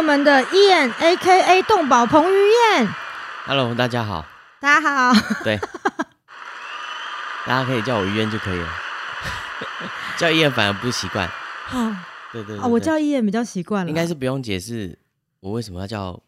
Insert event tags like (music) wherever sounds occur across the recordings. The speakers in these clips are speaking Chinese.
我们的燕 A K A 动保彭于晏。Hello，大家好。大家好，对，大家可以叫我于燕就可以了。(laughs) 叫燕反而不习惯。哦，对对对哦我对叫燕比较习惯了，应该是不用解释我为什么要叫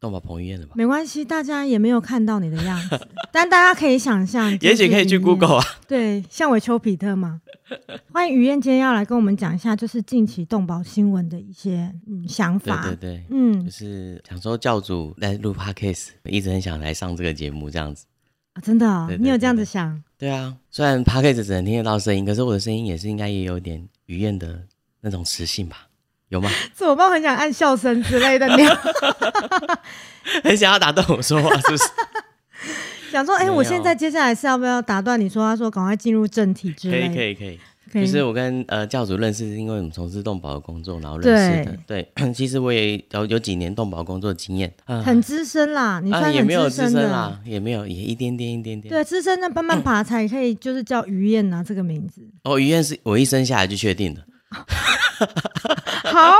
动保彭于晏了吧？没关系，大家也没有看到你的样子，但大家可以想象，(laughs) 也许可以去 Google 啊。对，像我丘比特嘛。(laughs) 欢迎于燕今天要来跟我们讲一下，就是近期动保新闻的一些嗯想法。对对对，就嗯是想说教主来录 podcast，一直很想来上这个节目这样子。啊真的、哦对，对你有这样子想？对啊，虽然 podcast 只能听得到声音，可是我的声音也是应该也有点于燕的那种磁性吧？有吗？(laughs) 是我爸很想按笑声之类的，你有 (laughs) 很想要打断我说话，是不是？想说，哎、我现在接下来是要不要打断你说？他说赶快进入正题之可类可以可以。可以就是我跟呃教主认识，是因为我们从事动保的工作，然后认识的。对，(coughs) 其实我也有有几年动保工作经验，啊很资深啦，你啊算很也没有资资深啦，也没有也一点点一点点。对，资深的慢慢爬才可以，就是叫于燕呐、这个名字。哦，于燕是我一生下来就确定的。(laughs) 好，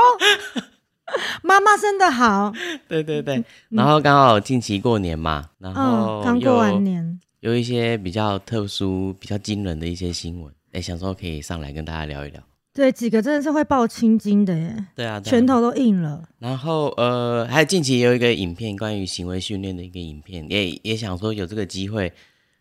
妈妈生的好。对对对，然后刚好近期过年嘛，然后嗯，刚过完年，有一些比较特殊、比较惊人的一些新闻，哎，想说可以上来跟大家聊一聊。对，几个真的是会爆青筋的耶，对啊，对啊拳头都硬了。然后呃，还有近期也有一个影片，关于行为训练的一个影片，也也想说有这个机会，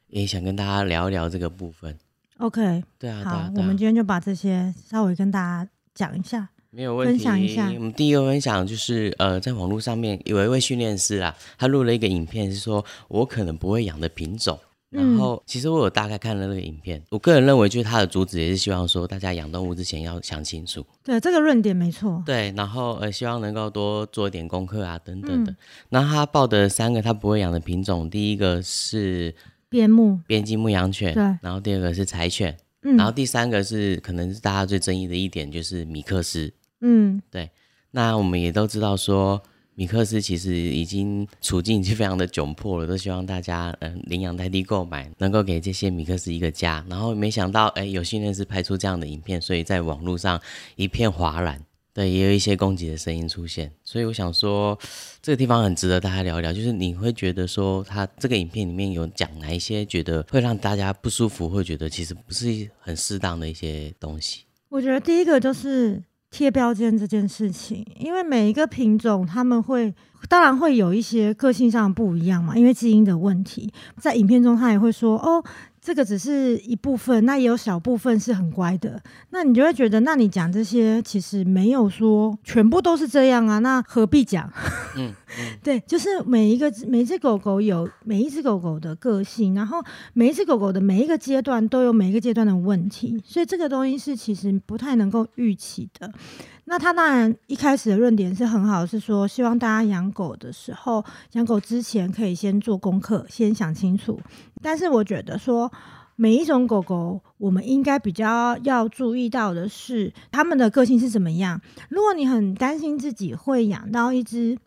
也想跟大家聊一聊这个部分。OK，对啊，对好啊，，对啊我们今天就把这些稍微跟大家讲一下。没有问题。分享一下我们第一个分享就是呃，在网络上面有一位训练师啊，他录了一个影片，是说我可能不会养的品种。然嗯后，其实我有大概看了那个影片，我个人认为，就是他的主旨也是希望说，大家养动物之前要想清楚，对，这个论点没错。对，然后呃，希望能够多做一点功课啊，等等的嗯。然后他报的三个他不会养的品种，第一个是边牧，边境牧羊犬，对然后第二个是柴犬，嗯然后第三个是可能是大家最争议的一点，就是米克斯。嗯，对那我们也都知道说，米克斯其实已经处境已经非常的窘迫了，都希望大家嗯、呃领养代替购买，能够给这些米克斯一个家。然后没想到，哎，有训练师拍出这样的影片，所以在网络上一片哗然。对，也有一些攻击的声音出现，所以我想说，这个地方很值得大家聊一聊。就是你会觉得说，他这个影片里面有讲哪一些觉得会让大家不舒服，会觉得其实不是很适当的一些东西。我觉得第一个就是贴标签这件事情，因为每一个品种他们会，当然会有一些个性上不一样嘛，因为基因的问题。在影片中，他也会说，哦，这个只是一部分，那也有小部分是很乖的。那你就会觉得，那你讲这些其实没有说全部都是这样啊，那何必讲？嗯嗯，(laughs) 对，就是每一个每一只狗狗有每一只狗狗的个性，然后每一只狗狗的每一个阶段都有每一个阶段的问题，所以这个东西是其实不太能够预期的。那他当然一开始的论点是很好，是说希望大家养狗的时候，养狗之前可以先做功课，先想清楚。但是我觉得说。每一种狗狗，我们应该比较要注意到的是，它们的个性是怎么样。如果你很担心自己会养到一只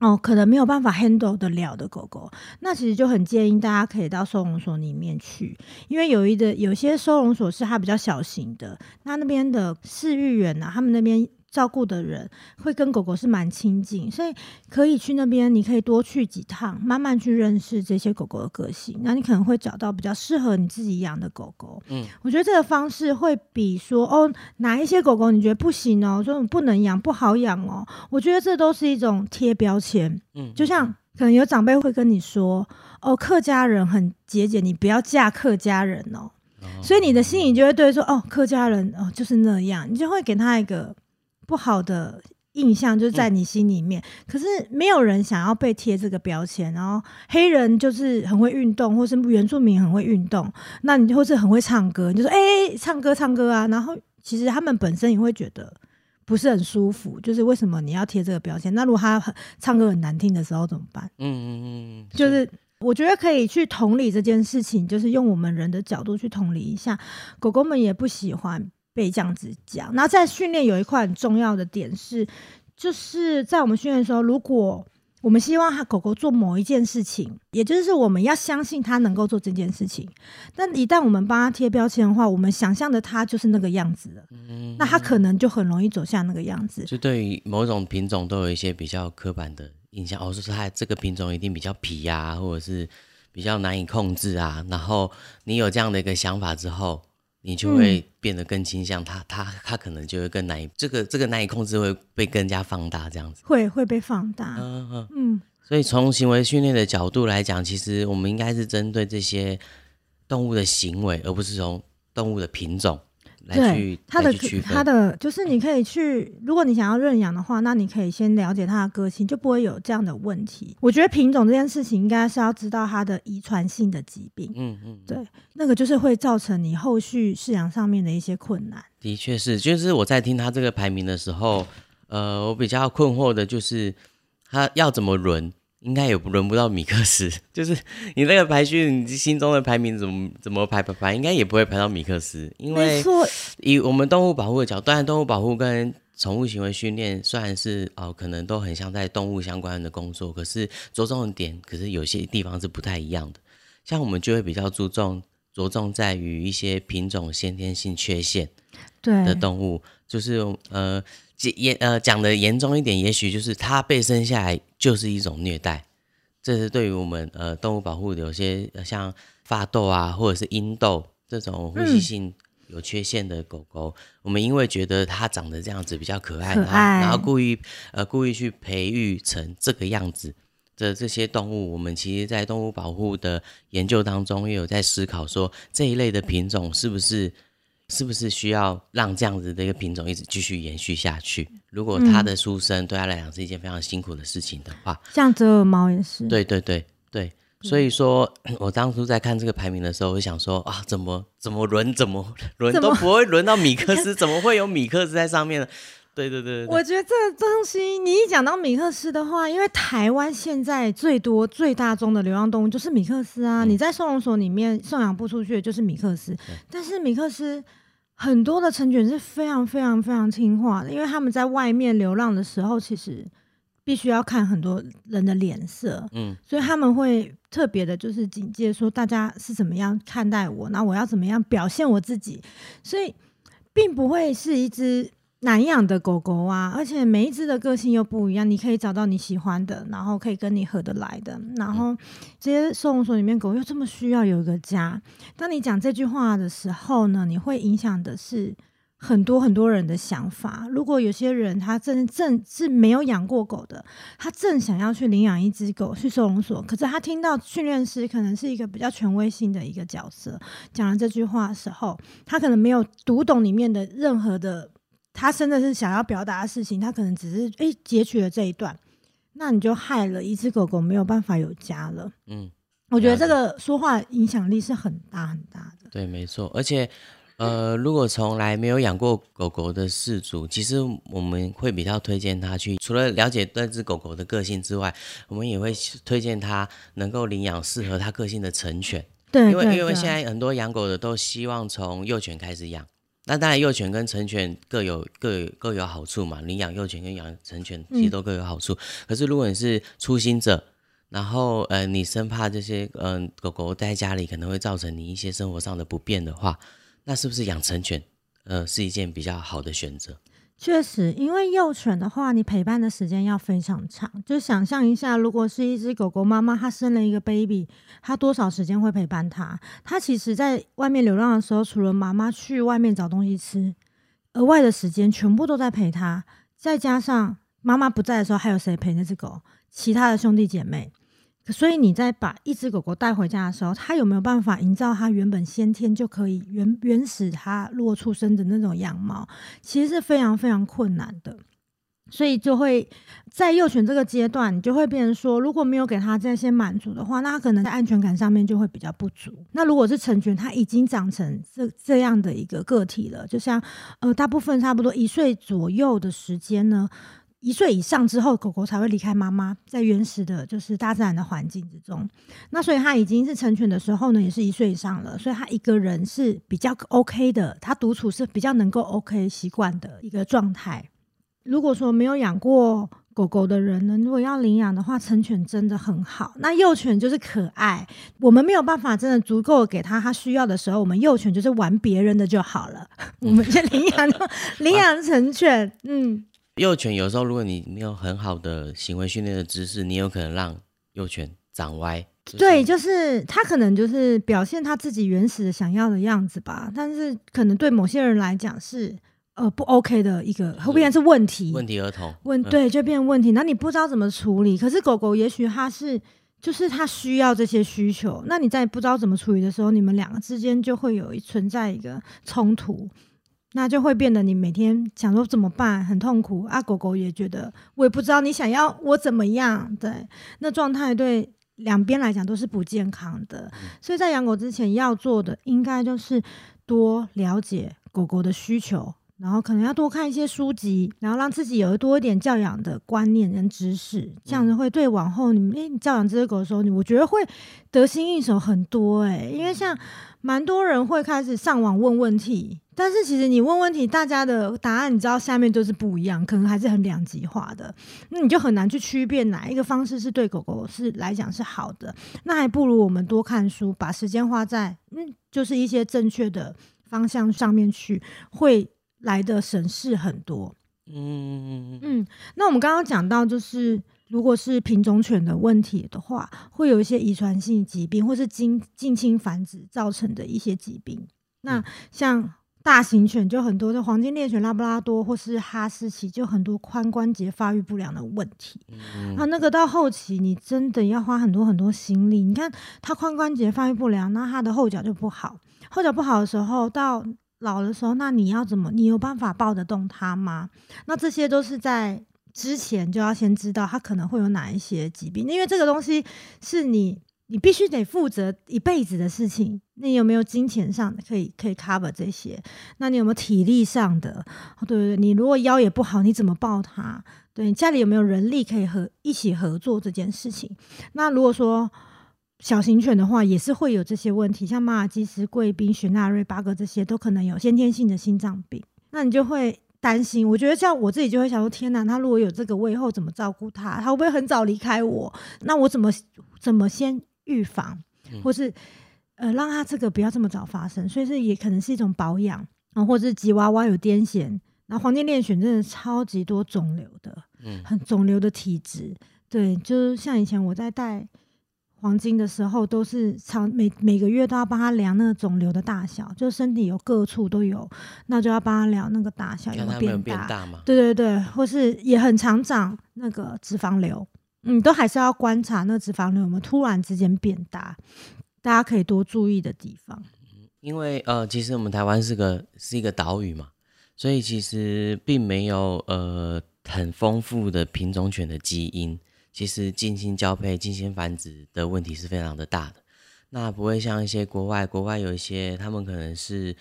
哦，可能没有办法 handle 得了的狗狗，那其实就很建议大家可以到收容所里面去，因为有一的有些收容所是它比较小型的，那那边的饲育员啊、他们那边照顾的人会跟狗狗是蛮亲近，所以可以去那边，你可以多去几趟，慢慢去认识这些狗狗的个性，那你可能会找到比较适合你自己养的狗狗。嗯，我觉得这个方式会比说哦哪一些狗狗你觉得不行哦，说不能养不好养哦，我觉得这都是一种贴标签。嗯，就像可能有长辈会跟你说哦，客家人很节俭，你不要嫁客家人哦。所以你的心里就会对说哦，客家人哦就是那样，你就会给他一个不好的印象，就是在你心里面。可是没有人想要被贴这个标签，然后黑人就是很会运动，或是原住民很会运动，那你或是很会唱歌，你就说哎、唱歌唱歌啊，然后其实他们本身也会觉得。不是很舒服，就是为什么你要贴这个标签？那如果他很唱歌很难听的时候怎么办？嗯嗯嗯，就是我觉得可以去同理这件事情，就是用我们人的角度去同理一下，狗狗们也不喜欢被这样子讲。然后在训练有一块很重要的点是，就是在我们训练的时候，如果我们希望他狗狗做某一件事情，也就是我们要相信它能够做这件事情。但一旦我们帮他贴标签的话，我们想象的它就是那个样子了。嗯那它可能就很容易走向那个样子。就对于某种品种都有一些比较刻板的印象，哦，说它这个品种一定比较皮呀，或者是比较难以控制啊。然后你有这样的一个想法之后，你就会变得更倾向它，它它可能就会更难以这个这个难以控制会被更加放大，这样子。会会被放大。嗯嗯。嗯，所以从行为训练的角度来讲，其实我们应该是针对这些动物的行为，而不是从动物的品种来去对它的。它的就是你可以去，如果你想要认养的话，那你可以先了解它的个性，就不会有这样的问题。我觉得品种这件事情应该是要知道它的遗传性的疾病，嗯嗯，对，那个就是会造成你后续饲养上面的一些困难。的确是，就是我在听他这个排名的时候，呃，我比较困惑的就是他要怎么轮，应该也不轮不到米克斯。(laughs) 就是你那个排序，你心中的排名怎么怎么排排排，应该也不会排到米克斯，因为，以我们动物保护的角度，当然动物保护跟宠物行为训练虽然是哦，可能都很像在动物相关的工作，可是着重的点，可是有些地方是不太一样的。像我们就会比较注重着重在于一些品种先天性缺陷的，动物，就是呃严严呃讲的严重一点，也许就是它被生下来就是一种虐待。这是对于我们呃动物保护有些呃像发豆啊，或者是鹰豆这种呼吸嗯性有缺陷的狗狗，我们因为觉得它长得这样子比较可爱，然后可爱然后故意呃故意去培育成这个样子的这些动物，我们其实在动物保护的研究当中也有在思考说这一类的品种是不是。是不是需要让这样子的一个品种一直继续延续下去？如果它的出生对它来讲是一件非常辛苦的事情的话，像折耳猫也是，对对对对，所以说 (clears throat) 我当初在看这个排名的时候，我就想说啊，怎么怎么轮怎么轮都不会轮到米克斯，(laughs) 怎么会有米克斯在上面呢？对对对我觉得这个东西，你一讲到米克斯的话，因为台湾现在最多最大宗的流浪动物就是米克斯啊，嗯你在收容所里面送养不出去的就是米克斯，但是米克斯。很多的成犬是非常非常非常听话的，因为他们在外面流浪的时候，其实必须要看很多人的脸色，嗯。所以他们会特别的，就是警戒说大家是怎么样看待我，那我要怎么样表现我自己，所以并不会是一只难养的狗狗啊，而且每一只的个性又不一样，你可以找到你喜欢的，然后可以跟你合得来的，然后这些收容所里面狗又这么需要有一个家。当你讲这句话的时候呢，你会影响的是。很多很多人的想法，如果有些人他正正是没有养过狗的，他正想要去领养一只狗去收容所，可是他听到训练师可能是一个比较权威性的一个角色讲了这句话的时候，他可能没有读懂里面的任何的，他真的是想要表达的事情，他可能只是诶截取了这一段，那你就害了一只狗狗没有办法有家了。嗯，我觉得这个说话影响力是很大很大的。对，没错，而且。呃，如果从来没有养过狗狗的饲主，其实我们会比较推荐他去，除了了解那只狗狗的个性之外，我们也会推荐他能够领养适合他个性的成犬。对，因为因为现在很多养狗的都希望从幼犬开始养，那当然幼犬跟成犬各有各有各有好处嘛，领养幼犬跟养成犬其实都各有好处。可是如果你是初心者，然后呃你生怕这些嗯、呃、狗狗在家里可能会造成你一些生活上的不便的话，那是不是养成犬呃是一件比较好的选择？确实，因为幼犬的话，你陪伴的时间要非常长。就想象一下，如果是一只狗狗妈妈，它生了一个 baby，它多少时间会陪伴它？它其实在外面流浪的时候，除了妈妈去外面找东西吃，额外的时间全部都在陪它。再加上妈妈不在的时候，还有谁陪那只狗？其他的兄弟姐妹。所以你在把一只狗狗带回家的时候，它有没有办法营造它原本先天就可以原原始它落出生的那种样貌？其实是非常非常困难的。所以就会在幼犬这个阶段，你就会变成说，如果没有给它这些满足的话，那它可能在安全感上面就会比较不足。那如果是成犬，它已经长成这这样的一个个体了，就像呃，大部分差不多一岁左右的时间呢。一岁以上之后，狗狗才会离开妈妈，在原始的，就是大自然的环境之中。那所以它已经是成犬的时候呢，也是一岁以上了，所以它一个人是比较 OK 的，它独处是比较能够 OK 习惯的一个状态。如果说没有养过狗狗的人呢，如果要领养的话，成犬真的很好。那幼犬就是可爱，我们没有办法真的足够给它它需要的时候，我们幼犬就是玩别人的就好了。(laughs) 我们先领养 (laughs) 领养成犬，嗯。幼犬有时候，如果你没有很好的行为训练的知识，你有可能让幼犬长歪。对，就是它可能就是表现它自己原始的想要的样子吧，但是可能对某些人来讲是呃不 OK 的一个，会变成是问题。问题儿童。问对，就变成问题。那你不知道怎么处理，可是狗狗也许它是就是它需要这些需求，那你在不知道怎么处理的时候，你们两个之间就会有存在一个冲突。那就会变得你每天想说怎么办，很痛苦啊。狗狗也觉得我也不知道你想要我怎么样，对，那状态对两边来讲都是不健康的。所以在养狗之前要做的，应该就是多了解狗狗的需求，然后可能要多看一些书籍，然后让自己有多一点教养的观念跟知识，这样子会对往后你们诶教养这只狗的时候，你我觉得会得心应手很多诶，因为像蛮多人会开始上网问问题。但是其实你问问题，大家的答案你知道下面都是不一样，可能还是很两极化的，那你就很难去区辨哪一个方式是对狗狗是来讲是好的。那还不如我们多看书，把时间花在嗯，就是一些正确的方向上面去，会来的省事很多。嗯嗯，那我们刚刚讲到，就是如果是品种犬的问题的话，会有一些遗传性疾病，或是近近亲繁殖造成的一些疾病。那像大型犬就很多，就黄金猎犬、拉布拉多或是哈士奇，就很多髋关节发育不良的问题。啊，那个到后期你真的要花很多很多心力。你看它髋关节发育不良，那它的后脚就不好。后脚不好的时候，到老的时候，那你要怎么？你有办法抱得动它吗？那这些都是在之前就要先知道他可能会有哪一些疾病，因为这个东西是你。你必须得负责一辈子的事情，你有没有金钱上可以可以 cover 这些？那你有没有体力上的？对对对，你如果腰也不好，你怎么抱它？对你家里有没有人力可以和一起合作这件事情？那如果说小型犬的话，也是会有这些问题，像马尔济斯、贵宾、雪纳瑞、巴哥这些，都可能有先天性的心脏病。那你就会担心。我觉得像我自己就会想说：天哪，他如果有这个，我以后怎么照顾他？他会不会很早离开我？那我怎么怎么先？预防，或是呃，让他这个不要这么早发生，所以是也可能是一种保养啊，或者是吉娃娃有癫痫，然后黄金猎犬真的超级多肿瘤的，嗯，很肿瘤的体质，对，就是像以前我在带黄金的时候，都是常每每个月都要帮他量那个肿瘤的大小，就身体有各处都有，那就要帮他量那个大小有没有变大吗？对对对，或是也很常长那个脂肪瘤。嗯，都还是要观察那脂肪瘤有没有突然之间变大，大家可以多注意的地方。因为呃，其实我们台湾是个是一个岛屿嘛，所以其实并没有呃很丰富的品种犬的基因。其实近亲交配、近亲繁殖的问题是非常的大的。那不会像一些国外，国外有一些他们可能是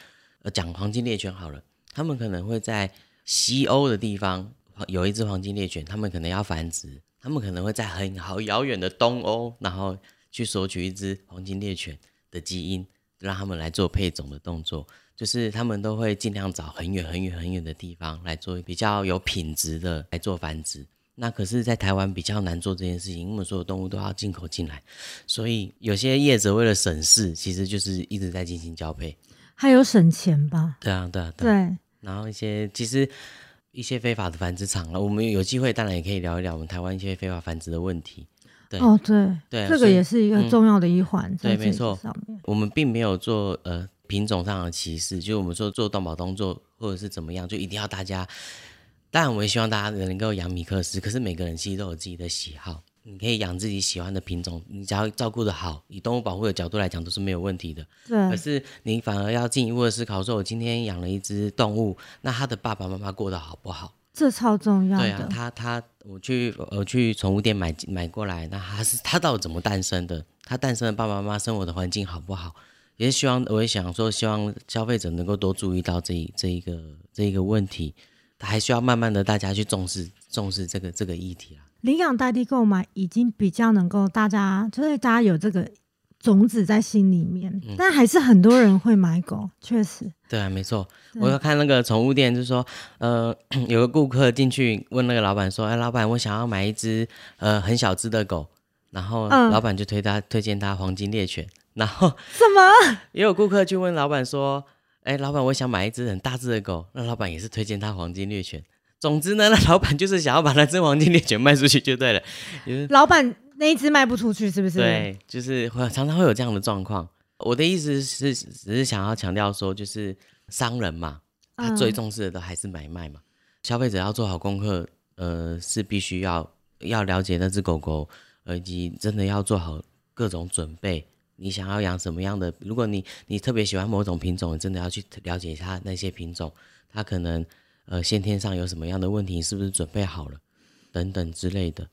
呃讲黄金猎犬好了，他们可能会在西欧的地方有一只黄金猎犬，他们可能要繁殖。他们可能会在很好遥远的东欧，然后去索取一只黄金猎犬的基因，让他们来做配种的动作。就是他们都会尽量找很远很远很远的地方来做比较有品质的来做繁殖。那可是，在台湾比较难做这件事情，因为所有动物都要进口进来，所以有些业者为了省事，其实就是一直在进行交配，还有省钱吧？对啊，对啊，对。然后一些其实。一些非法的繁殖场了，我们有机会当然也可以聊一聊我们台湾一些非法繁殖的问题。对哦，对对，这个也是一个重要的一环。对，没错。我们并没有做呃品种上的歧视，就我们说做动保动作或者是怎么样，就一定要大家。当然，我也希望大家能够养米克斯，可是每个人其实都有自己的喜好。你可以养自己喜欢的品种，你只要照顾的好，以动物保护的角度来讲都是没有问题的。对。可是你反而要进一步的思考，说我今天养了一只动物，那它的爸爸妈妈过得好不好？这超重要的。对啊，他他我去我去宠物店买买过来，那他是他到底怎么诞生的？他诞生的爸爸妈妈生活的环境好不好？也是希望我也想说，希望消费者能够多注意到这一这一个这一个问题，还需要慢慢的大家去重视重视这个这个议题啊。领养代替购买已经比较能够大家，就是大家有这个种子在心里面，嗯但还是很多人会买狗，确实。对啊，没错。我要看那个宠物店，就是说，呃，(clears throat) 有个顾客进去问那个老板说：“哎，老板，我想要买一只呃很小只的狗。”然后嗯老板就推他推荐他黄金猎犬。然后什么？也有顾客去问老板说：“哎，老板，我想买一只很大只的狗。”那老板也是推荐他黄金猎犬。总之呢，(laughs) 那老板就是想要把那只黄金猎犬卖出去就对了。就是老板那一只卖不出去，是不是？，对，就是会常常会有这样的状况。我的意思是，只是想要强调说，就是商人嘛，他嗯最重视的都还是买卖嘛。消费者要做好功课，呃，是必须要要了解那只狗狗，呃以及真的要做好各种准备。你想要养什么样的？如果你你特别喜欢某种品种，你真的要去了解一下那些品种，它可能呃先天上有什么样的问题，是不是准备好了，等等之类的。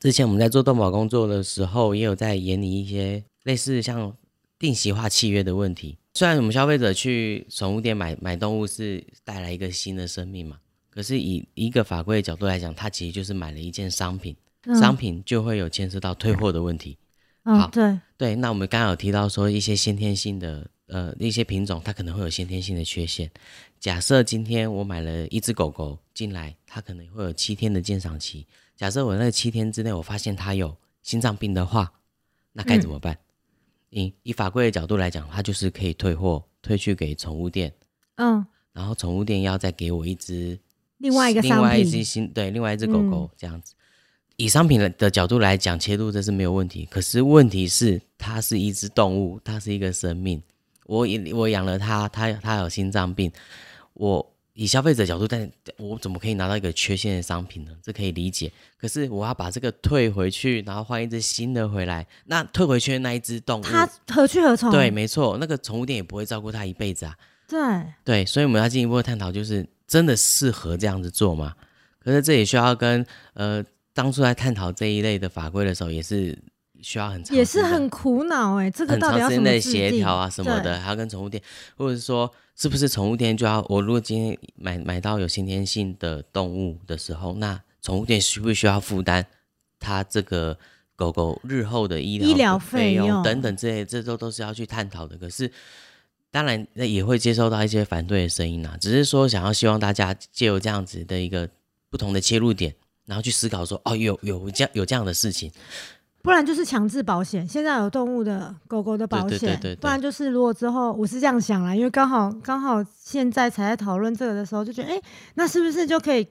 之前我们在做动保工作的时候，也有在研拟一些类似像定型化契约的问题。虽然我们消费者去宠物店买买动物是带来一个新的生命嘛，可是以一个法规的角度来讲，它其实就是买了一件商品，嗯商品就会有牵涉到退货的问题。好，嗯对，对，那我们刚刚有提到说一些先天性的呃一些品种，它可能会有先天性的缺陷。假设今天我买了一只狗狗进来，它可能会有七天的鉴赏期。假设我那七天之内我发现它有心脏病的话，那该怎么办？以以法规的角度来讲，它就是可以退货，退去给宠物店，嗯，然后宠物店要再给我一只另外一个另外一只新对，另外一只狗狗、这样子。以商品的的角度来讲，切入这是没有问题。可是问题是，它是一只动物，它是一个生命。我我养了它，它它有心脏病。我以消费者角度，但我怎么可以拿到一个缺陷的商品呢？这可以理解。可是我要把这个退回去，然后换一只新的回来。那退回去的那一只动物，它何去何从？对，没错，那个宠物店也不会照顾它一辈子啊。对，对，所以我们要进一步的探讨，就是真的适合这样子做吗？可是这也需要跟呃当初在探讨这一类的法规的时候，也是需要很长也是很苦恼哎，这个到底要怎么制定调啊什么的，还要跟宠物店，或者是说是不是宠物店就要我如果今天买买到有先天性的动物的时候，那宠物店需不需要负担它这个狗狗日后的医疗医疗费费用等等这些，这都都是要去探讨的。可是。当然，那也会接收到一些反对的声音啊。只是说，想要希望大家借由这样子的一个不同的切入点，然后去思考说，哦，有有这样有这样的事情，不然就是强制保险，现在有动物的狗狗的保险，对对对不然就是如果之后我是这样想啦，因为刚好刚好现在才在讨论这个的时候，就觉得哎、诶那是不是就可以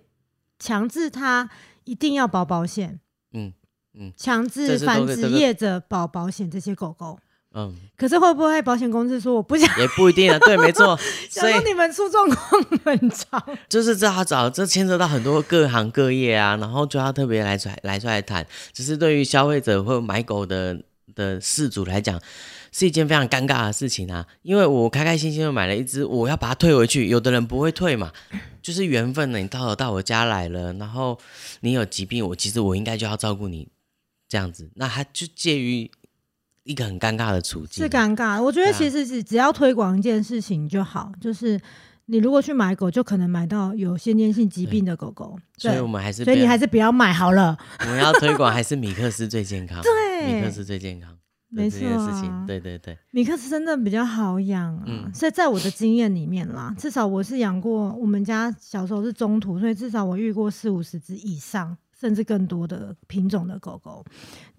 强制他一定要保保险？嗯嗯强制繁殖业者保保险这些狗狗。嗯，可是会不会保险公司说我不想也不一定啊。(laughs) 对，没错，所以你们出状况很长？就是这要找这牵扯到很多各行各业啊，然后就要特别来出来来出来谈。只是对于消费者或买狗的的事主来讲，是一件非常尴尬的事情啊。因为我开开心心的买了一只，我要把它退回去，有的人不会退嘛，就是缘分呢。你到了到我家来了，然后你有疾病，我其实我应该就要照顾你这样子，那他就介于一个很尴尬的处境。是尴尬。我觉得其实是只要推广一件事情就好，就是你如果去买狗，就可能买到有先天性疾病的狗狗。所以我，们还是所以你还是不要买好了。(laughs) 我们要推广还是米克斯最健康，对米克斯最健康的没错啊情，对对对，米克斯真的比较好养啊，嗯所以在我的经验里面啦，至少我是养过，我们家小时候是中途，所以至少我遇过四五十只以上，甚至更多的品种的狗狗。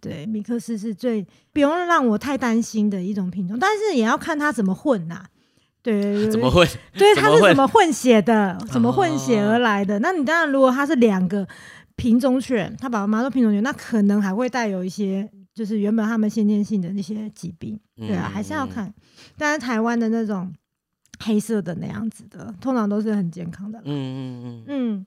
对，米克斯是最不用让我太担心的一种品种，但是也要看它怎么混呐、对 (laughs) 怎么混？对，它是怎么混血的？怎么混血而来的？那你当然，如果它是两个品种犬，它爸爸妈妈都品种犬，那可能还会带有一些，就是原本它们先天性的那些疾病。对啊，还是要嗯。看。但是台湾的那种黑色的那样子的，通常都是很健康的啦。嗯嗯嗯嗯，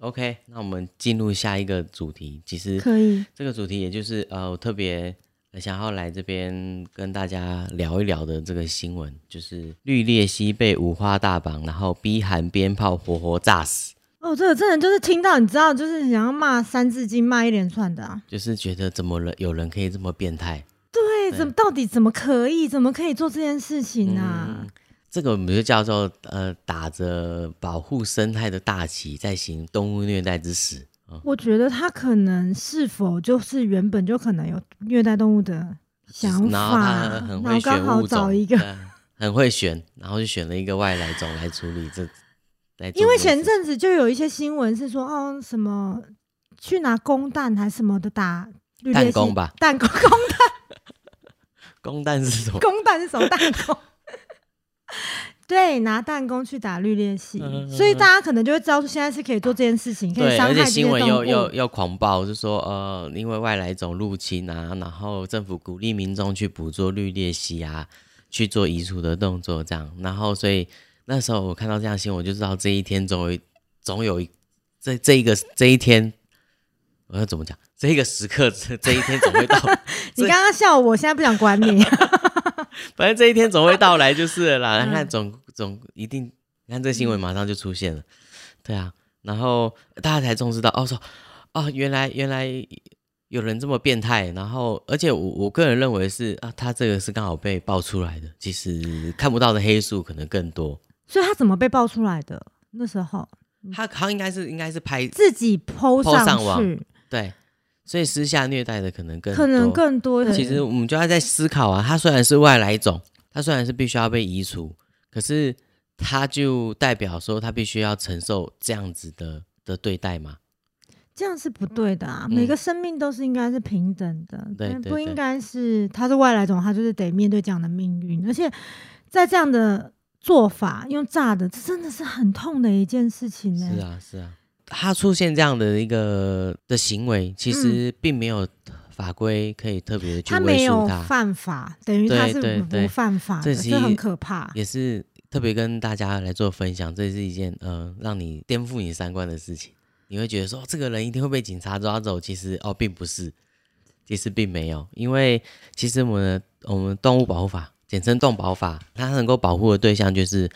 ，OK，那我们进入下一个主题。其实可以。这个主题也就是呃，我特别想要来这边跟大家聊一聊的这个新闻，就是绿鬣蜥被五花大绑，然后逼含鞭炮活活炸死，哦，这个真的就是听到，你知道，就是想要骂《三字经》，骂一连串的啊。就是觉得怎么了有人可以这么变态？对，怎么到底怎么可以，怎么可以做这件事情啊？嗯这个我们就叫做呃，打着保护生态的大旗，在行动物虐待之实。啊我觉得他可能是否就是原本就可能有虐待动物的想然后他法，很会然后刚好找一个，很会选，然后就选了一个外来种来处理这。(laughs) 来因为前阵子就有一些新闻是说，哦，什么去拿公蛋还是什么的打绿鬣蜥弹弓吧，(laughs) 弹弓公 (laughs) 公蛋是什么？公蛋是什么弹弓？(laughs) 对，拿弹弓去打绿鬣蜥，嗯所以大家可能就会知道说现在是可以做这件事情，可以伤害这些新闻又。又又狂暴，就说呃，因为外来种入侵啊，然后政府鼓励民众去捕捉绿鬣蜥啊，去做移除的动作，这样，然后所以那时候我看到这样新闻，我就知道这一天总有总有一这这一个这一天，我要怎么讲？这一个时刻，这这一天总会到，(laughs) 你刚刚笑我，我现在不想管你。(laughs) (laughs) 反正这一天总会到来就是了你看总总一定，你看这新闻马上就出现了，对啊，然后大家才重视到哦，说哦，原来原来有人这么变态，然后而且我我个人认为是啊，他这个是刚好被爆出来的，其实看不到的黑数可能更多。所以他怎么被爆出来的？那时候。他他应该是应该是拍自己 PO 上网上去，对，所以私下虐待的可能更可能更多。其实我们就要在思考啊，它虽然是外来种，它虽然是必须要被移除，可是它就代表说它必须要承受这样子的的对待吗？这样是不对的啊！嗯每个生命都是应该是平等的，对对对不应该是他是外来种，他就是得面对这样的命运。而且在这样的做法用炸的，这真的是很痛的一件事情呢、是啊，是啊，它出现这样的一个的行为，其实并没有法规可以特别的去他没有约束它，犯法，等于他对是不犯法的，这其这很可怕。也是特别跟大家来做分享，这是一件呃让你颠覆你三观的事情。你会觉得说、哦这个人一定会被警察抓走，其实哦并不是，其实并没有，因为其实我们的我们动物保护法，简称动保法，它能够保护的对象就是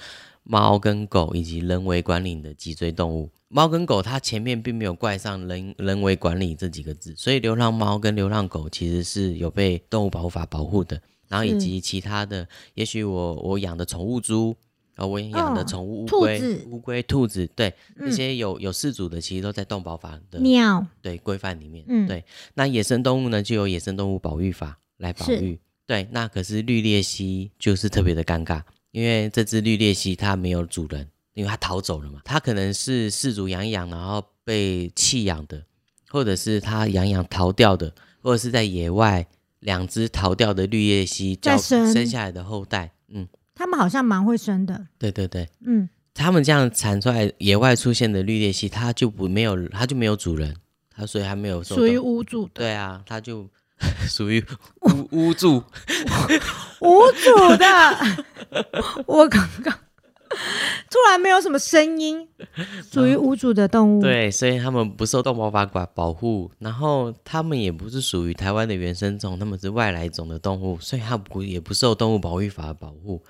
猫跟狗以及人为管理的脊椎动物。猫跟狗它前面并没有冠上人人为管理这几个字，所以流浪猫跟流浪狗其实是有被动物保护法保护的。然后以及其他的，也许我我养的宠物猪，啊，我养的哦宠物乌兔龟、子乌龟、兔子，对，那嗯些有有饲主的，其实都在动保法的鸟对规范里面。嗯对。那野生动物呢，就有野生动物保育法来保育。对，那可是绿鬣蜥就是特别的尴尬，因为这只绿鬣蜥它没有主人，因为它逃走了嘛。它可能是饲主养一养，然后被弃养的，或者是它养一养逃掉的，或者是在野外两只逃掉的绿鬣蜥交再生生下来的后代。嗯，它们好像蛮会生的，对对对，嗯，它们这样产出来野外出现的绿鬣蜥，它就不没有，它就没有主人，它所以它没有受属于到无主的，对啊，它就 (laughs) 属于屋 (laughs) 屋住。(laughs) 无主的。我刚刚突然没有什么声音，属于无主的动物。，对，所以他们不受动保法管保护，然后他们也不是属于台湾的原生种，他们是外来种的动物，所以它不也不受动物保育法的保护。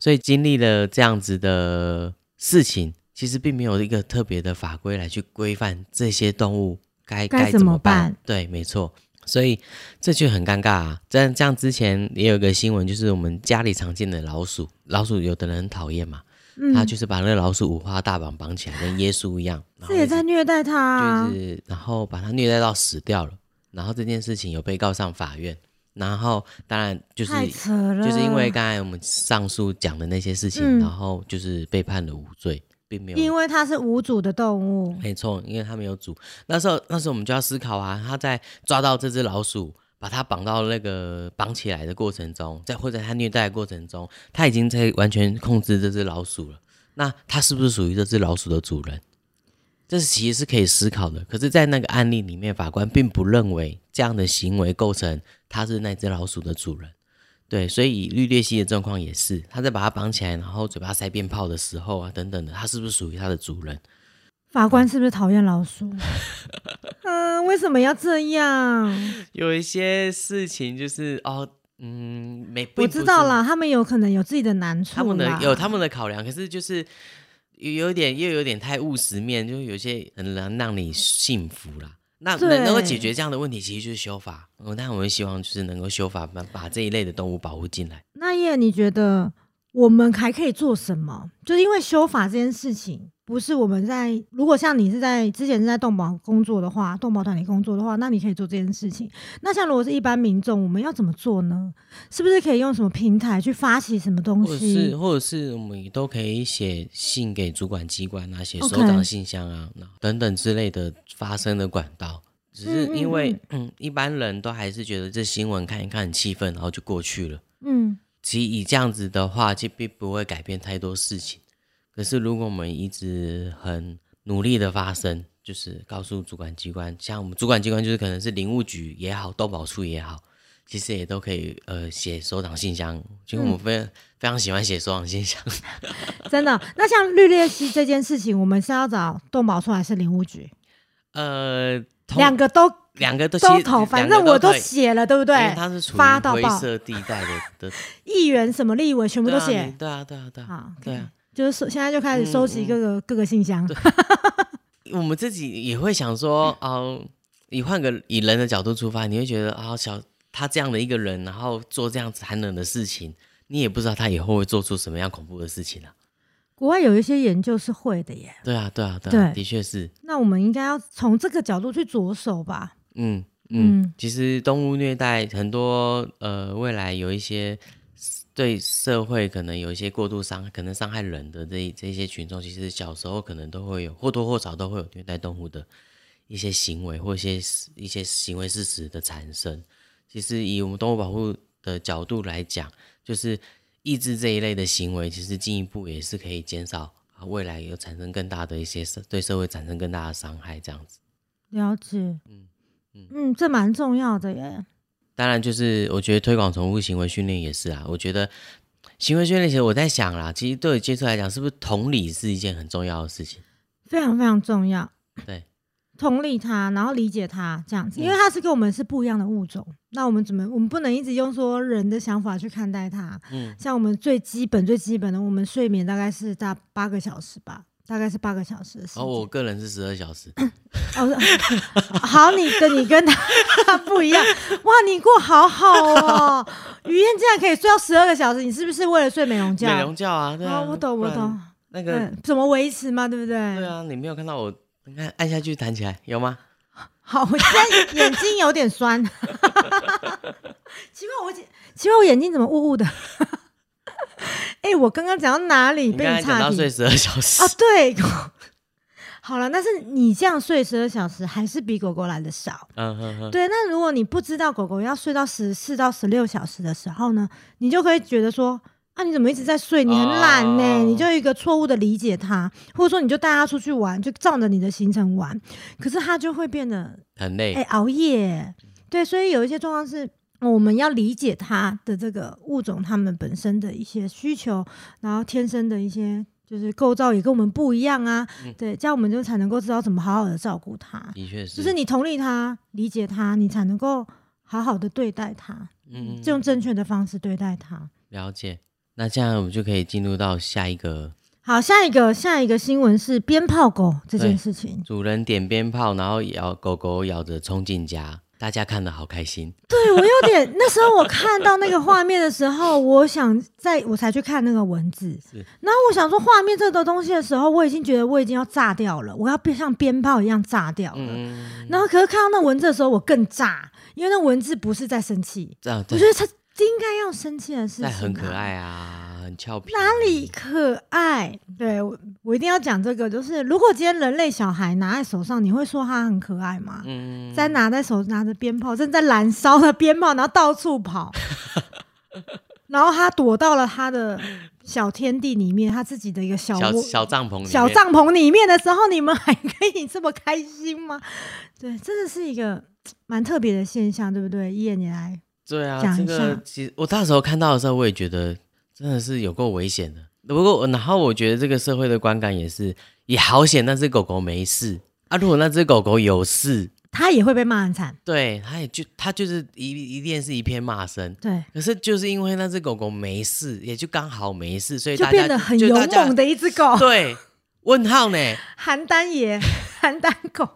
所以经历了这样子的事情，其实并没有一个特别的法规来去规范这些动物该该怎么。办对，没错。所以这就很尴尬啊！这样这样之前也有一个新闻，就是我们家里常见的老鼠，老鼠有的人很讨厌嘛，嗯，他就是把那个老鼠五花大绑绑起来，跟耶稣一样，这也在虐待他啊。就是然后把他虐待到死掉了，然后这件事情有被告上法院，然后当然就是就是因为刚才我们上述讲的那些事情，嗯然后就是被判了无罪，并没有因为它是无主的动物，没错，因为它没有主。那时候，那时候我们就要思考啊，他在抓到这只老鼠，把它绑到那个绑起来的过程中，在或者他虐待的过程中，他已经在完全控制这只老鼠了。那他是不是属于这只老鼠的主人？这是其实是可以思考的。可是，在那个案例里面，法官并不认为这样的行为构成他是那只老鼠的主人。对，所以以绿鬣蜥的状况也是，他在把它绑起来，然后嘴巴塞鞭炮的时候啊，等等的，他是不是属于它的主人？法官是不是讨厌老鼠？(laughs) 嗯，为什么要这样？有一些事情就是哦，嗯，没，我知道啦，他们有可能有自己的难处啦，他们的有他们的考量，可是就是有有点又有点太务实面，就有些很难让你幸福啦。那能能够解决这样的问题，其实就是修法。嗯，但我们希望就是能够修法，把把这一类的动物保护进来。那叶，你觉得我们还可以做什么？就是因为修法这件事情，不是我们在，如果像你是在之前是在动保工作的话，动保团体工作的话，那你可以做这件事情。那像如果是一般民众，我们要怎么做呢？是不是可以用什么平台去发起什么东西或者西是？或者是我们都可以写信给主管机关啊，写首长信箱啊那等等之类的发声的管道。只是因为嗯一般人都还是觉得这新闻看一看很气愤，然后就过去了。嗯，其实以这样子的话，就并不会改变太多事情。可是如果我们一直很努力的发声，就是告诉主管机关，像我们主管机关就是可能是林务局也好，动保处也好，其实也都可以呃写首长信箱，因为我们非、非常喜欢写首长信箱。真的。那像绿鬣蜥这件事情，我们是要找动保处还是林务局？呃，同两个都两个都都投，反正我都写了，对不对？他是处发到爆于灰色地带的的，议员什么立委全部都写。对啊，对啊，对啊，对啊。就是收现在就开始收集各个、各个信箱。(laughs) 我们自己也会想说，(laughs) 哦，你换个以人的角度出发，你会觉得啊、小他这样的一个人，然后做这样子寒冷的事情，你也不知道他以后会做出什么样恐怖的事情啊。国外有一些研究是会的耶，对啊，对啊，对啊，对的确是，那我们应该要从这个角度去着手吧。嗯嗯。嗯其实动物虐待很多，呃，未来有一些对社会可能有一些过度伤，可能伤害人的这这些群众，其实小时候可能都会有或多或少都会有虐待动物的一些行为或一些一些行为事实的产生。其实以我们动物保护的角度来讲，就是抑制这一类的行为，其实进一步也是可以减少啊未来有产生更大的一些社对社会产生更大的伤害这样子。了解，嗯嗯嗯，这蛮重要的耶。当然，就是我觉得推广宠物行为训练也是啊。我觉得行为训练，其实我在想啦，其实对我接触来讲，是不是同理是一件很重要的事情？非常非常重要。对，(clears throat) 同理它，然后理解它这样子，嗯因为它是跟我们是不一样的物种，那我们怎么，我们不能一直用说人的想法去看待它。嗯，像我们最基本最基本的，我们睡眠大概是大八个小时吧，大概是八个小时的时间。然后我个人是十二小时，哦，是好，你跟你跟他不一样，哇，你过好好哦。雨燕竟然可以睡到十二个小时，你是不是为了睡美容觉？美容觉啊，对啊，哦，我懂，我懂。那个，嗯，怎么维持嘛，对不对？对啊，你没有看到我，你看按下去弹起来有吗？(laughs) 好，我现在眼睛有点酸，(laughs) 奇怪我眼奇怪我眼睛怎么雾雾的？(laughs) 哎、我刚刚讲到哪里被你刚才你岔题睡十二小时啊？对，(laughs) 好了，但是你这样睡十二小时还是比狗狗来的少。嗯哼哼，对，那如果你不知道狗狗要睡到十四到十六小时的时候呢，你就会觉得说。啊，你怎么一直在睡？你很懒呢、哦你就一个错误的理解它，或者说你就带它出去玩，就照着你的行程玩，可是它就会变得很累哎、，熬夜，对，所以有一些状况是。我们要理解它的这个物种，它们本身的一些需求，然后天生的一些就是构造也跟我们不一样啊，嗯对，这样我们就才能够知道怎么好好的照顾它。的确是，就是你同理它、理解它，你才能够好好的对待它，嗯，就用正确的方式对待它。了解。那这样我们就可以进入到下一个好，下一个下一个新闻是鞭炮狗这件事情。主人点鞭炮，然后咬狗狗咬着冲进家，大家看的好开心。对我有点，那时候我看到那个画面的时候，我想在我才去看那个文字，然后我想说画面这个东西的时候，我已经觉得我已经要炸掉了，我要变像鞭炮一样炸掉了。嗯，然后可是看到那文字的时候，我更炸，因为那文字不是在生气，我觉得他应该要生气的事情、但很可。爱啊，很俏皮。哪里可爱？对我，我一定要讲这个，就是如果今天人类小孩拿在手上，你会说他很可爱吗？嗯，在拿在手拿着鞭炮，正在燃烧的鞭炮，然后到处跑，(laughs) 然后他躲到了他的小天地里面，他自己的一个小小窝小帐篷里面，小帐篷里面的时候，你们还可以这么开心吗？(laughs) 对，真的是一个蛮特别的现象，对不对？一眼你来，对啊，这个讲一下其实我那时候看到的时候，我也觉得真的是有够危险的。不过，然后我觉得这个社会的观感也是，也好险那只狗狗没事啊。如果那只狗狗有事，它也会被骂很惨。对，它也就它就是一一定是一片骂声。对，可是就是因为那只狗狗没事，也就刚好没事，所以就大家变得很勇猛的一只狗，对，问号呢？邯郸爷，邯郸狗。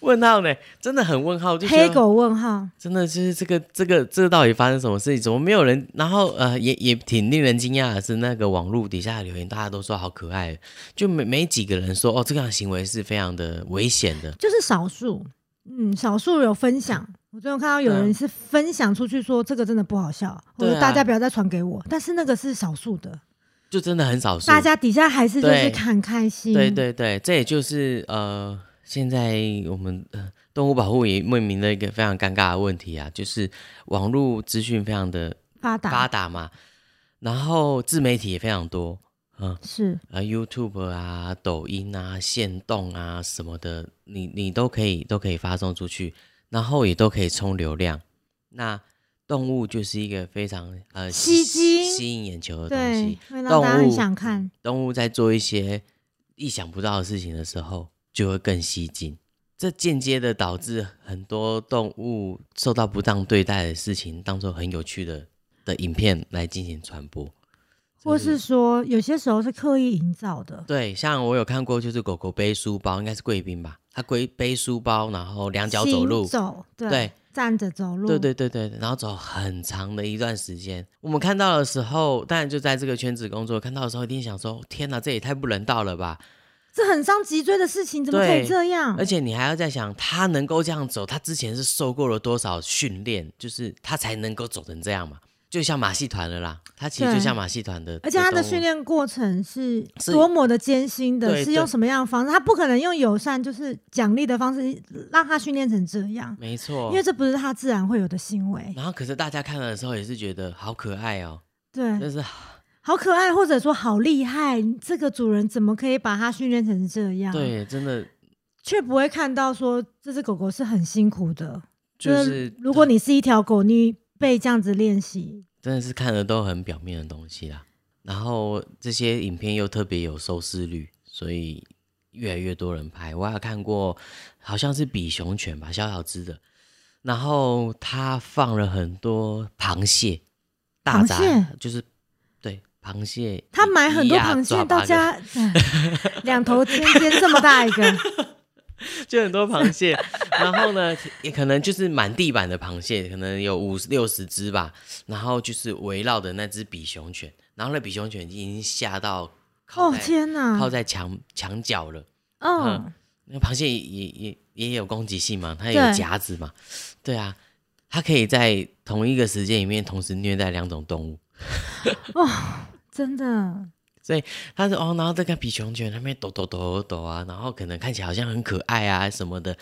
问号呢？真的很问号，就黑狗问号，真的就是这个这个这个到底发生什么事情？怎么没有人？然后呃，也也挺令人惊讶的是，那个网络底下的留言，大家都说好可爱，就没没几个人说哦，这样的行为是非常的危险的。就是少数，嗯，少数有分享。我最后看到有人是分享出去说这个真的不好笑，或者大家不要再传给我。但是那个是少数的，就真的很少数。大家底下还是就是看很开心。对对对，这也就是呃，现在我们呃动物保护也面临了一个非常尴尬的问题啊，就是网络资讯非常的发达发达嘛，然后自媒体也非常多，嗯。是啊，YouTube 啊、抖音啊、线动啊什么的，你你都可以都可以发送出去，然后也都可以充流量。那动物就是一个非常呃吸睛吸引眼球的东西。，会让大家很动物想看。动物在做一些意想不到的事情的时候，就会更吸睛。这间接的导致很多动物受到不当对待的事情，当做很有趣的的影片来进行传播，或是说有些时候是刻意营造的，对，像我有看过，就是狗狗背书包，应该是贵宾吧？它背背书包，然后两脚走路，走对对站着走路，对对对对，然后走很长的一段时间。我们看到的时候，当然就在这个圈子工作，看到的时候一定想说：天哪，这也太不人道了吧！这很伤脊椎的事情，怎么可以对这样而？且你还要在想，他能够这样走，他之前是受过了多少训练，就是他才能够走成这样嘛？就像马戏团了啦，他其实就像马戏团的，而且他的训练过程是是多么的艰辛的，是用什么样的方式？他不可能用友善就是奖励的方式让他训练成这样，没错因为。这不是他自然会有的行为。然后可是大家看了的时候也是觉得好可爱哦，对，就是好可爱，或者说好厉害，这个主人怎么可以把它训练成这样？，对，真的却不会看到说这只狗狗是很辛苦的。就是如果你是一条狗，你被这样子练习，真的是看的都很表面的东西啦。然后这些影片又特别有收视率，所以越来越多人拍。我还有看过，好像是比熊犬吧，小小只的，然后他放了很多螃蟹，大闸蟹就是对螃蟹，他买很多螃蟹到家，两头尖尖这么大一个，(laughs) 就很多螃蟹，然后呢，也可能就是满地板的螃蟹，可能有五六十只吧，然后就是围绕的那只比熊犬，然后那比熊犬已经吓到靠哦在、天哪，靠在墙墙角了。嗯，那螃蟹也也也也有攻击性嘛，它也有夹子嘛，对啊，它可以在同一个时间里面同时虐待两种动物。(laughs) 真的，所以他是哦，然后这个比熊犬那边抖抖抖抖啊，然后可能看起来好像很可爱啊什么的，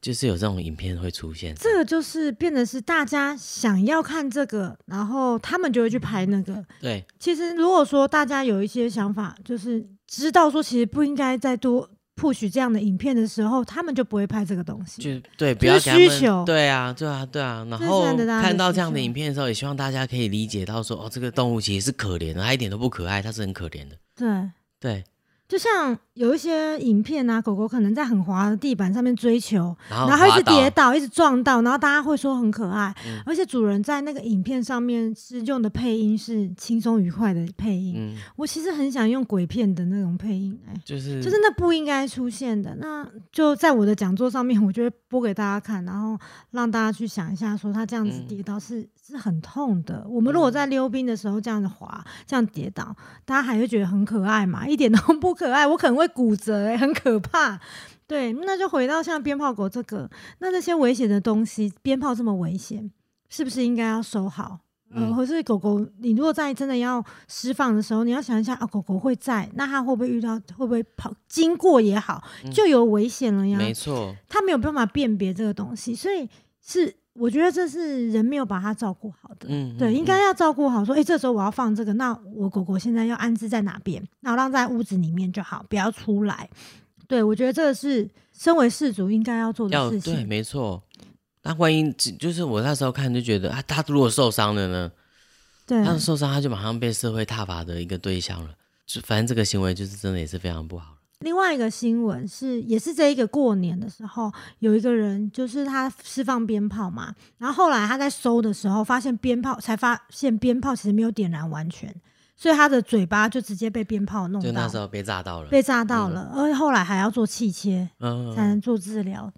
就是有这种影片会出现。这个就是变得是大家想要看这个，然后他们就会去拍那个。对，其实如果说大家有一些想法，就是知道说其实不应该再多 push 这样的影片的时候，他们就不会拍这个东西。就对，不就是要给他们需求对啊，对啊，对啊。然后看到这样的影片的时候，也希望大家可以理解到说，哦，这个动物其实是可怜的，它一点都不可爱，它是很可怜的。对，对，就像有一些影片啊，狗狗可能在很滑的地板上面追求，然后一直跌倒，一直撞到，然后大家会说很可爱，嗯而且主人在那个影片上面是用的配音是轻松愉快的配音。嗯，我其实很想用鬼片的那种配音，哎，就是就是那不应该出现的。那就在我的讲座上面，我就会播给大家看，然后让大家去想一下，说他这样子嗯跌倒是、是很痛的。我们如果在溜冰的时候这样子滑，这样跌倒，大家还会觉得很可爱嘛？一点都不可爱，我可能会骨折、欸，很可怕。(laughs) 对，那就回到像鞭炮狗这个，那那些危险的东西，鞭炮这么危险，是不是应该要收好？呃，嗯或是狗狗，你如果在真的要释放的时候，你要想一下啊，狗狗会在，那它会不会遇到，会不会跑经过也好，就有危险了呀。嗯没错，它没有办法辨别这个东西，所以是我觉得这是人没有把它照顾好的。嗯，对，嗯应该要照顾好，说，哎、这时候我要放这个，那我狗狗现在要安置在哪边？然后让在屋子里面就好，不要出来。对，我觉得这个是身为事主应该要做的事情。对没错。那万一只就是我那时候看就觉得啊，他如果受伤了呢？对，他受伤，他就马上被社会挞伐的一个对象了。就反正这个行为就是真的也是非常不好。另外一个新闻是，也是这一个过年的时候，有一个人就是他释放鞭炮嘛，然后后来他在收的时候，发现鞭炮才发现鞭炮其实没有点燃完全，所以他的嘴巴就直接被鞭炮弄到，就那时候被炸到了。被炸到了，而且后来还要做气切嗯，才能做治疗。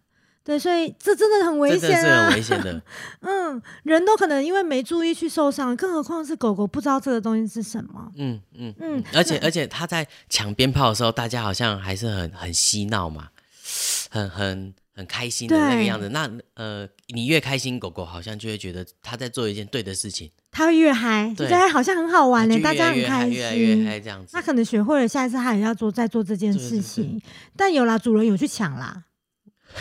对，所以这真的很危险真的是很啊。危险的。(laughs) 嗯，人都可能因为没注意去受伤，更何况是狗狗不知道这个东西是什么。嗯嗯嗯嗯，而且而且它在抢鞭炮的时候，大家好像还是很很嬉闹嘛，很很很开心的那个对样子。那呃，你越开心，狗狗好像就会觉得它在做一件对的事情，它会越嗨，觉得好像很好玩嘞，大家很开心越来越。嗨这样子那。可能学会了，下一次它也要做再做这件事情。但有啦，主人有去抢啦，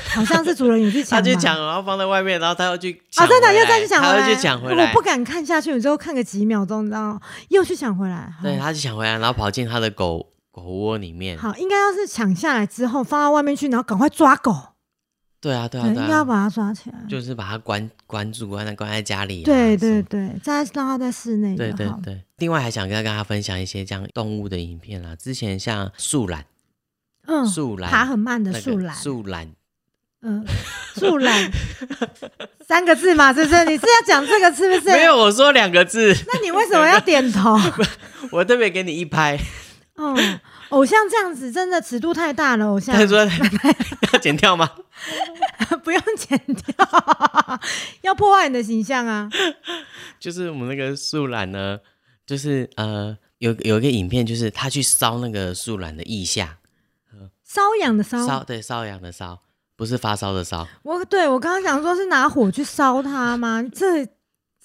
好像是主人有去抢，他去抢，然后放在外面，然后他又去啊，真的又再去抢回来，他又去抢回来我不。敢看下去，我最后看个几秒钟，你知道吗？又去抢回来。对，他去抢回来，然后跑进他的狗狗窝里面。好，应该要是抢下来之后放到外面去，然后赶快抓狗，对啊，对啊，对，对啊，应该要把它抓起来。就是把它关关住，关在关在家里啊。对对对，再让它在室内对。对对，另外还想跟大家分享一些这样动物的影片啦。之前像树懒，嗯，树懒爬很慢的那个树懒，树懒，嗯，树懒三个字嘛，是不是？你是要讲这个是不是？没有，我说两个字，那你为什么要点头？(laughs) 我特别给你一拍。哦，偶像这样子真的尺度太大了，偶像他说要剪掉吗？(laughs) 不用剪掉，要破坏你的形象啊。就是我们那个树懒呢，就是呃，有有一个影片，就是他去烧那个树懒的腋下，瘙痒的烧瘙，对瘙痒的烧，不是发烧的烧。我对我刚刚讲说是拿火去烧它吗？这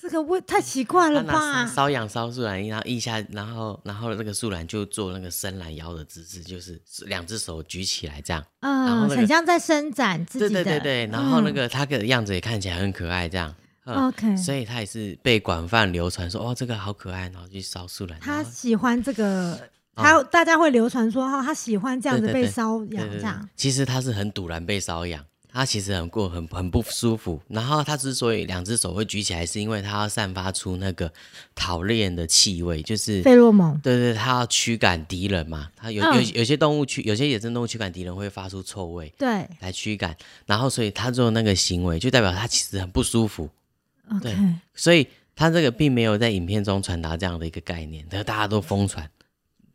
这个味太奇怪了吧？烧痒烧树懒，然后一下，然后然后那个树懒就做那个伸懒腰的姿势，就是两只手举起来这样。然后嗯，那个很像在伸展自对己的。对对对，然后那嗯个他的样子也看起来很可爱，这样。嗯 OK，所以他也是被广泛流传说，哦，这个好可爱，然后去烧树懒。他喜欢这个，他大家会流传说哈，他喜欢这样子被对对。对瘙对对对。痒这样。其实他是很堵然被瘙痒，他其实很过很很不舒服。然后他之所以两只手会举起来，是因为他要散发出那个讨厌的气味，就是费洛蒙，对对，他要驱赶敌人嘛。他有、嗯。有有些动物驱，有些野生动物驱赶敌人会发出臭味对。来驱赶，然后所以他做那个行为，就代表他其实很不舒服。，OK，所以他这个并没有在影片中传达这样的一个概念，但大家都疯传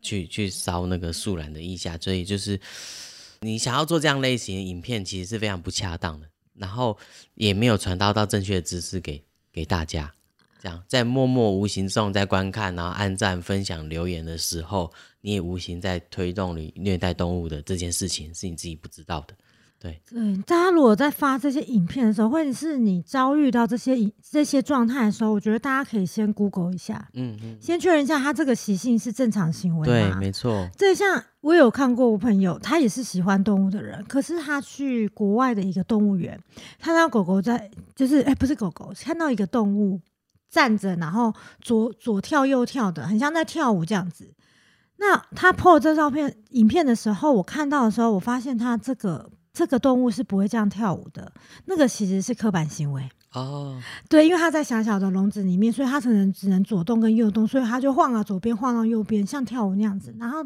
去去烧那个树懒的腋下，所以就是你想要做这样类型的影片，其实是非常不恰当的，然后也没有传达到正确的知识给给大家。这样在默默无形中在观看，然后按赞、分享、留言的时候，你也无形在推动你虐待动物的这件事情，是你自己不知道的。对，对，大家如果在发这些影片的时候，或者是你遭遇到这些影这些状态的时候，我觉得大家可以先 Google 一下，嗯嗯，先确认一下他这个习性是正常行为对，吗？没错，这像我有看过我朋友，他也是喜欢动物的人，可是他去国外的一个动物园，看到狗狗在，就是哎、不是狗狗，看到一个动物站着，然后左左跳右跳的，很像在跳舞这样子。那他 po 这照片影片的时候，我看到的时候，我发现他这个这个动物是不会这样跳舞的，那个其实是刻板行为。哦，对，因为它在小小的笼子里面，所以它可能只能左动跟右动，所以它就晃啊左边晃到右边，像跳舞那样子。然后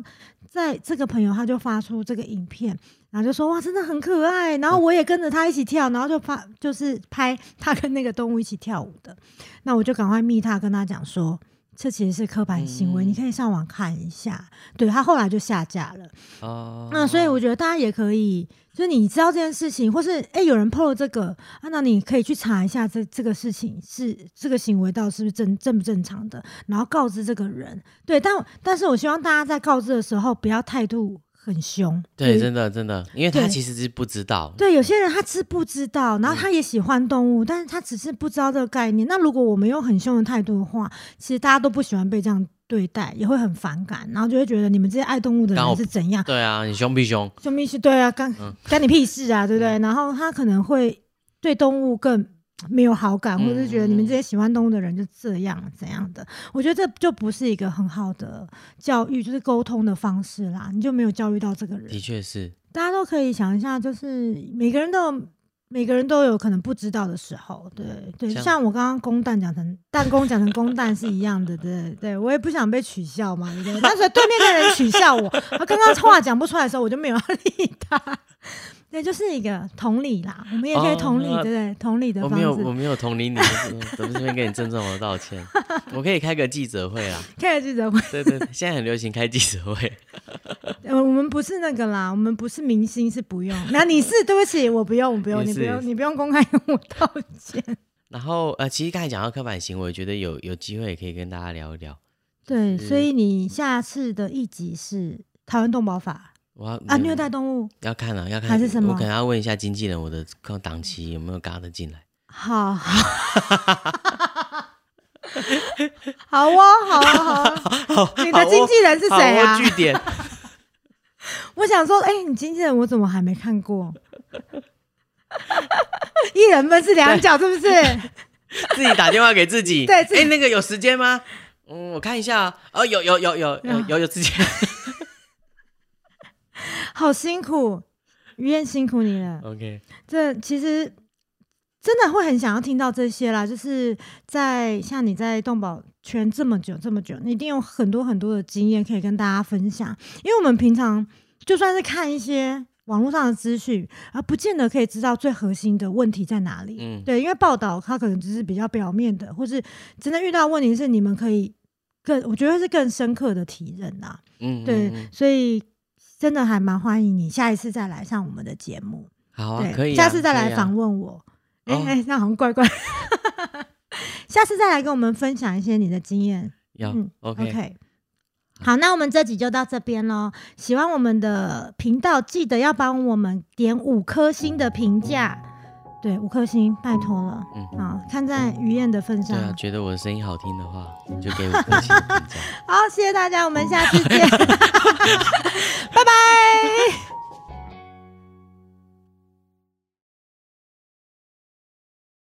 在这个朋友他就发出这个影片，然后就说哇，真的很可爱。然后我也跟着他一起跳，然后就发就是拍他跟那个动物一起跳舞的。那我就赶快密他，跟他讲说。这其实是刻板行为，嗯你可以上网看一下。对他后来就下架了。哦，那所以我觉得大家也可以，就是你知道这件事情，或是哎、有人 PO 了这个啊，那你可以去查一下这这个事情是这个行为到底是不是正正不正常的，然后告知这个人。对，但但是我希望大家在告知的时候不要态度很凶。对，真的真的，因为他其实是不知道，对，有些人他是不知道，嗯然后他也喜欢动物，但是他只是不知道这个概念。那如果我们用很凶的态度的话，其实大家都不喜欢被这样对待，也会很反感，然后就会觉得你们这些爱动物的人是怎样。对啊，你凶必凶，凶必是对啊，干嗯干你屁事啊，对不对？然后他可能会对动物更没有好感，嗯或者是觉得你们这些喜欢动物的人就这样怎样的。我觉得这就不是一个很好的教育，就是沟通的方式啦，你就没有教育到这个人的。确是，大家都可以想一下，就是每个人都有。每个人都有可能不知道的时候，对对，像像我刚刚公蛋讲成弹弓讲成公蛋是一样的，对 (laughs) 对，我也不想被取笑嘛，对不对？但是对面的人取笑我，他刚刚话讲不出来的时候，我就没有要理他。对，就是一个同理啦，我们也可以哦同理，那对不对？同理的方我没有，我式，没有同理你，就是怎么这边跟你郑重的道歉？我可以开个记者会啦。(laughs) 开个记者会，对对，对现在很流行开记者会。(laughs) 呃，我们不是那个啦，我们不是明星，是不用。那你是，对不起，我不用，我不用，你不用，你不用公开跟我道歉。(laughs) 然后呃，其实刚才讲到刻板行为，我觉得有有机会也可以跟大家聊一聊。对，所以你下次的一集是台湾动保法我要啊，虐待动物，要看了、要看还是什么我可能要问一下经纪人，我的空档期有没有嘎得进来？好好。好哦，好啊，好啊。(laughs) 你的经纪人是好谁啊哦，？据点。(laughs) 我想说，哎、你经纪人我怎么还没看过？一人分饰两角，是不是？(laughs) 自己打电话给自己。对哎，那个有时间吗？嗯，我看一下啊。哦，有有有有有有有时间。好辛苦，于燕辛苦你了。OK，这其实真的会很想要听到这些啦，就是在像你在动保圈这么久这么久，你一定有很多很多的经验可以跟大家分享。因为我们平常就算是看一些网络上的资讯，而不见得可以知道最核心的问题在哪里。嗯，对，因为报道它可能只是比较表面的，或是真的遇到问题是你们可以更，我觉得是更深刻的体认呐。嗯，对，嗯嗯所以真的还蛮欢迎你下一次再来上我们的节目。好啊，可以啊。下次再来访问我。哎哦哎、那好像怪怪。(laughs) 下次再来跟我们分享一些你的经验。要嗯 OK，OK。好，那我们这集就到这边喽。喜欢我们的频道，记得要帮我们点五颗星的评价。对，五颗星，拜托了。嗯啊，看在于燕的份上。对啊，觉得我的声音好听的话，你就给五颗星。(laughs) 好，谢谢大家，我们下次见，(laughs) 拜拜。